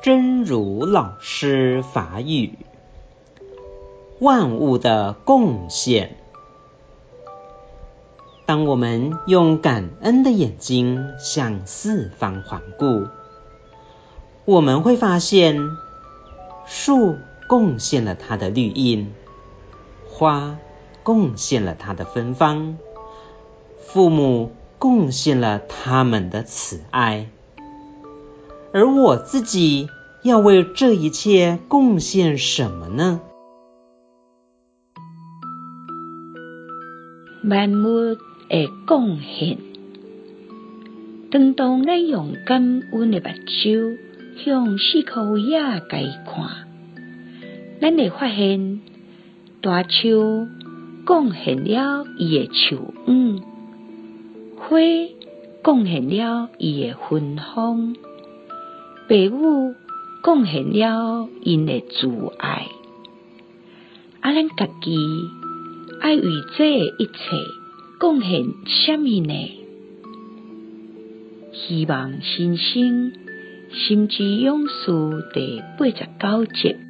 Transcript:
真如老师法语，万物的贡献。当我们用感恩的眼睛向四方环顾，我们会发现，树贡献了它的绿荫，花贡献了它的芬芳，父母贡献了他们的慈爱。而我自己要为这一切贡献什么呢？万物的贡献。当当咱用感恩的目睭向四周围概看，咱会发现大树贡献了伊的树影，花贡献了伊的芬芳。父母贡献了因的慈爱，啊，咱家己爱为这一切贡献什么呢？希望新生心之勇士第八十九集。